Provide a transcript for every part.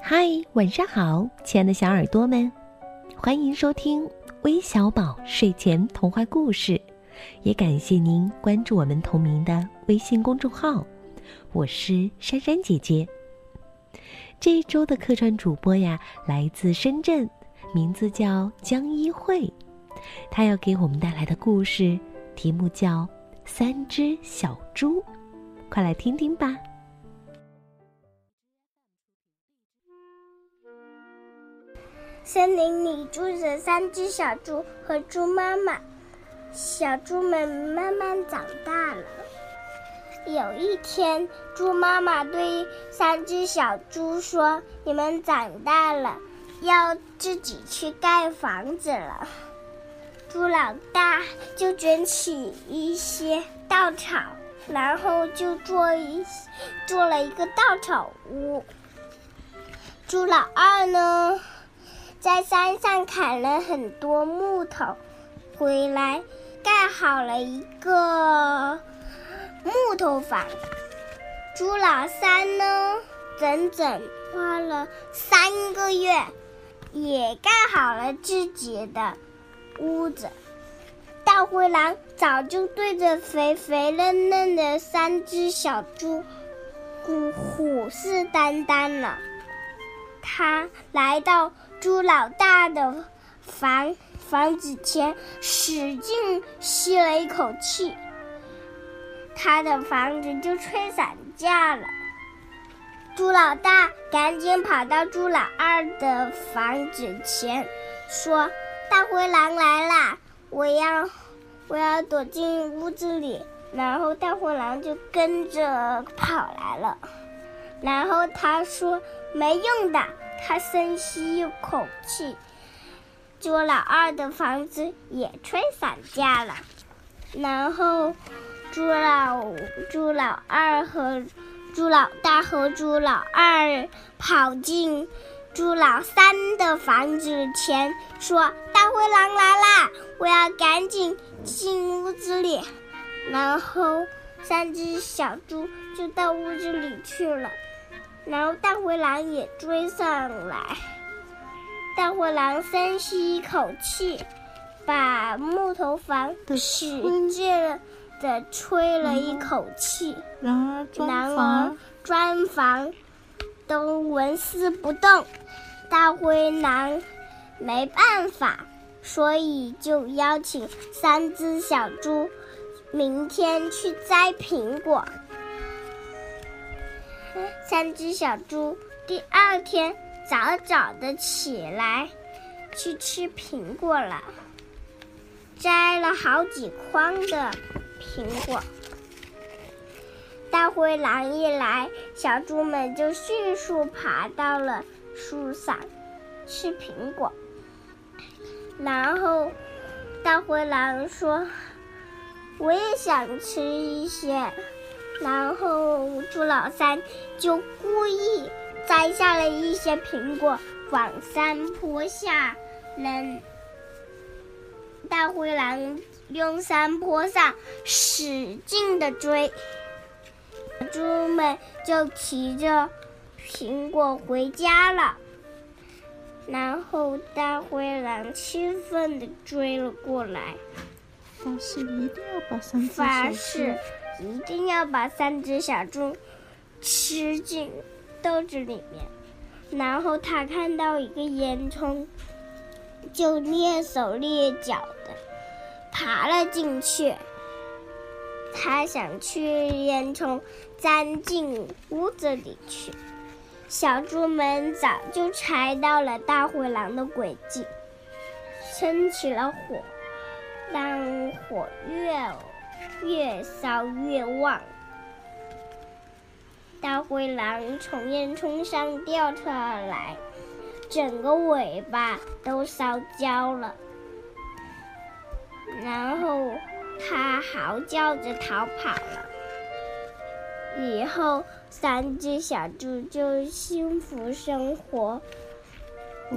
嗨，晚上好，亲爱的小耳朵们，欢迎收听微小宝睡前童话故事，也感谢您关注我们同名的微信公众号。我是珊珊姐姐。这一周的客串主播呀，来自深圳，名字叫江一慧，她要给我们带来的故事题目叫《三只小猪》，快来听听吧。森林里住着三只小猪和猪妈妈，小猪们慢慢长大了。有一天，猪妈妈对三只小猪说：“你们长大了，要自己去盖房子了。”猪老大就卷起一些稻草，然后就做一做了一个稻草屋。猪老二呢？在山上砍了很多木头，回来盖好了一个木头房。猪老三呢，整整花了三个月，也盖好了自己的屋子。大灰狼早就对着肥肥嫩嫩的三只小猪虎虎视眈眈了。他来到。猪老大的房房子前，使劲吸了一口气，他的房子就吹散架了。猪老大赶紧跑到猪老二的房子前，说：“大灰狼来啦！我要我要躲进屋子里。”然后大灰狼就跟着跑来了。然后他说：“没用的。”他深吸一口气，猪老二的房子也吹散架了。然后，猪老猪老二和猪老大和猪老二跑进猪老三的房子前，说：“大灰狼来啦！我要赶紧进屋子里。”然后，三只小猪就到屋子里去了。然后大灰狼也追上来，大灰狼深吸一口气，把木头房使劲的吹了一口气，然而砖房都纹丝不动。大灰狼没办法，所以就邀请三只小猪明天去摘苹果。三只小猪第二天早早的起来，去吃苹果了，摘了好几筐的苹果。大灰狼一来，小猪们就迅速爬到了树上吃苹果。然后，大灰狼说：“我也想吃一些。”然后猪老三就故意摘下了一些苹果往山坡下扔，大灰狼用山坡上使劲的追，猪们就提着苹果回家了。然后大灰狼气愤的追了过来，发誓一定要把三只发誓。一定要把三只小猪吃进豆子里面，然后他看到一个烟囱，就蹑手蹑脚的爬了进去。他想去烟囱钻进屋子里去。小猪们早就猜到了大灰狼的诡计，生起了火，让火越。越烧越旺，大灰狼从烟囱上掉下来，整个尾巴都烧焦了。然后他嚎叫着逃跑了。以后三只小猪就幸福生活，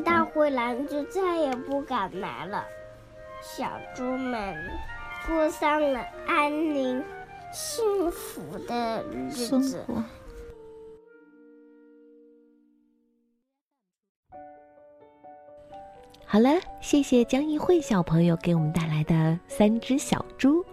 大灰狼就再也不敢来了。小猪们。过上了安宁、幸福的日子。好了，谢谢江一慧小朋友给我们带来的三只小猪。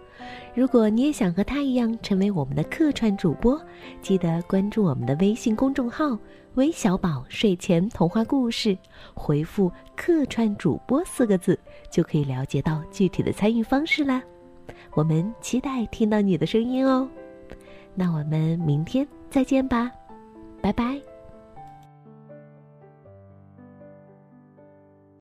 如果你也想和他一样成为我们的客串主播，记得关注我们的微信公众号“微小宝睡前童话故事”，回复“客串主播”四个字，就可以了解到具体的参与方式啦。我们期待听到你的声音哦。那我们明天再见吧，拜拜。